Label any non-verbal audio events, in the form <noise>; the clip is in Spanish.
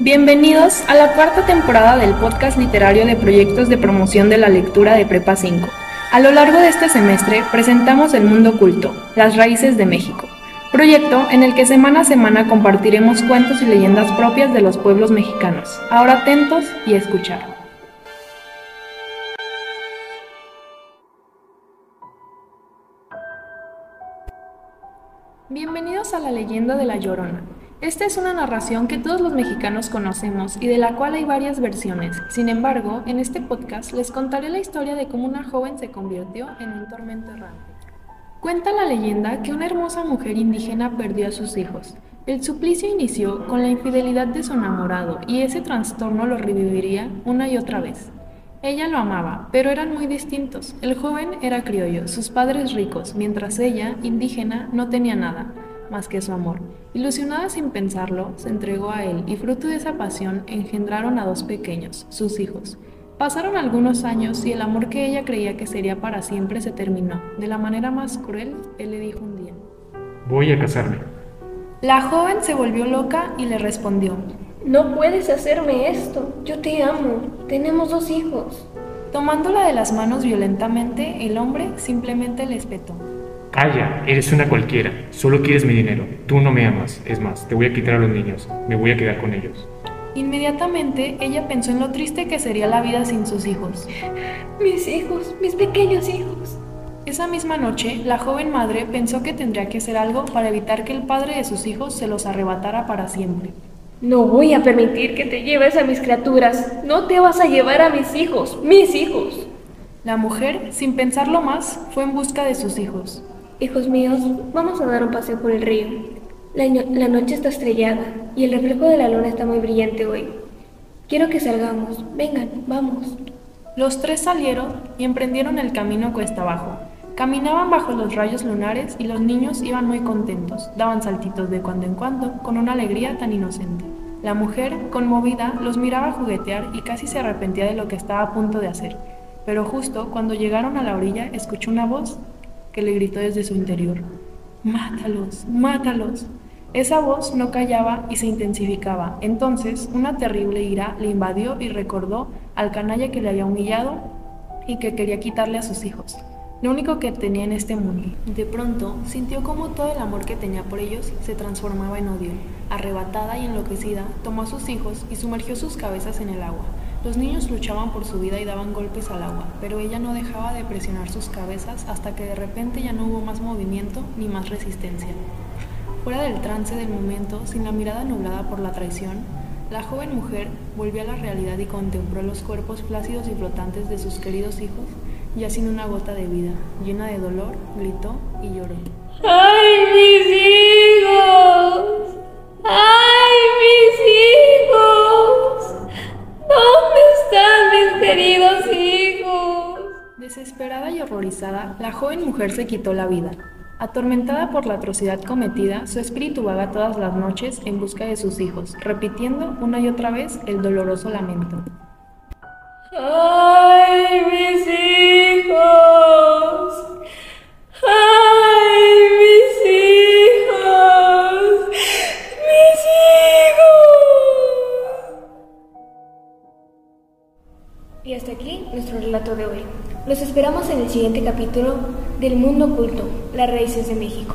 Bienvenidos a la cuarta temporada del podcast literario de proyectos de promoción de la lectura de Prepa 5. A lo largo de este semestre presentamos El Mundo Oculto, las raíces de México, proyecto en el que semana a semana compartiremos cuentos y leyendas propias de los pueblos mexicanos. Ahora atentos y escuchar. Bienvenidos a la leyenda de La Llorona. Esta es una narración que todos los mexicanos conocemos y de la cual hay varias versiones. Sin embargo, en este podcast les contaré la historia de cómo una joven se convirtió en un tormento errante. Cuenta la leyenda que una hermosa mujer indígena perdió a sus hijos. El suplicio inició con la infidelidad de su enamorado y ese trastorno lo reviviría una y otra vez. Ella lo amaba, pero eran muy distintos. El joven era criollo, sus padres ricos, mientras ella, indígena, no tenía nada más que su amor. Ilusionada sin pensarlo, se entregó a él y fruto de esa pasión engendraron a dos pequeños, sus hijos. Pasaron algunos años y el amor que ella creía que sería para siempre se terminó. De la manera más cruel, él le dijo un día. Voy a casarme. La joven se volvió loca y le respondió. No puedes hacerme esto. Yo te amo. Tenemos dos hijos. Tomándola de las manos violentamente, el hombre simplemente le espetó. Calla, eres una cualquiera. Solo quieres mi dinero. Tú no me amas. Es más, te voy a quitar a los niños. Me voy a quedar con ellos. Inmediatamente ella pensó en lo triste que sería la vida sin sus hijos. <laughs> Mis hijos, mis pequeños hijos. Esa misma noche, la joven madre pensó que tendría que hacer algo para evitar que el padre de sus hijos se los arrebatara para siempre. No voy a permitir que te lleves a mis criaturas. No te vas a llevar a mis hijos, mis hijos. La mujer, sin pensarlo más, fue en busca de sus hijos. Hijos míos, vamos a dar un paseo por el río. La, la, noche está estrellada y el reflejo de la luna está muy brillante hoy. Quiero que salgamos. Vengan, vamos. Los tres salieron y emprendieron el camino cuesta abajo. Caminaban bajo los rayos lunares y los niños iban muy contentos, daban saltitos de cuando en cuando, con una alegría tan inocente. La mujer, conmovida, los miraba juguetear y casi se arrepentía de lo que estaba a punto de hacer. Pero justo cuando llegaron a la orilla, escuchó una voz que le gritó desde su interior, Mátalos, mátalos. Esa voz no callaba y se intensificaba. Entonces, una terrible ira le invadió y recordó al canalla que le había humillado y que quería quitarle a sus hijos lo único que tenía en este mundo. De pronto, sintió como todo el amor que tenía por ellos se transformaba en odio. Arrebatada y enloquecida, tomó a sus hijos y sumergió sus cabezas en el agua. Los niños luchaban por su vida y daban golpes al agua, pero ella no dejaba de presionar sus cabezas hasta que de repente ya no hubo más movimiento ni más resistencia. Fuera del trance del momento, sin la mirada nublada por la traición, la joven mujer volvió a la realidad y contempló los cuerpos flácidos y flotantes de sus queridos hijos ya sin una gota de vida, llena de dolor, gritó y lloró. ¡Ay, mis hijos! Desesperada y horrorizada, la joven mujer se quitó la vida. Atormentada por la atrocidad cometida, su espíritu vaga todas las noches en busca de sus hijos, repitiendo una y otra vez el doloroso lamento. ¡Ay, mis hijos! ¡Ay, mis Y hasta aquí nuestro relato de hoy. Los esperamos en el siguiente capítulo del Mundo Oculto, las raíces de México.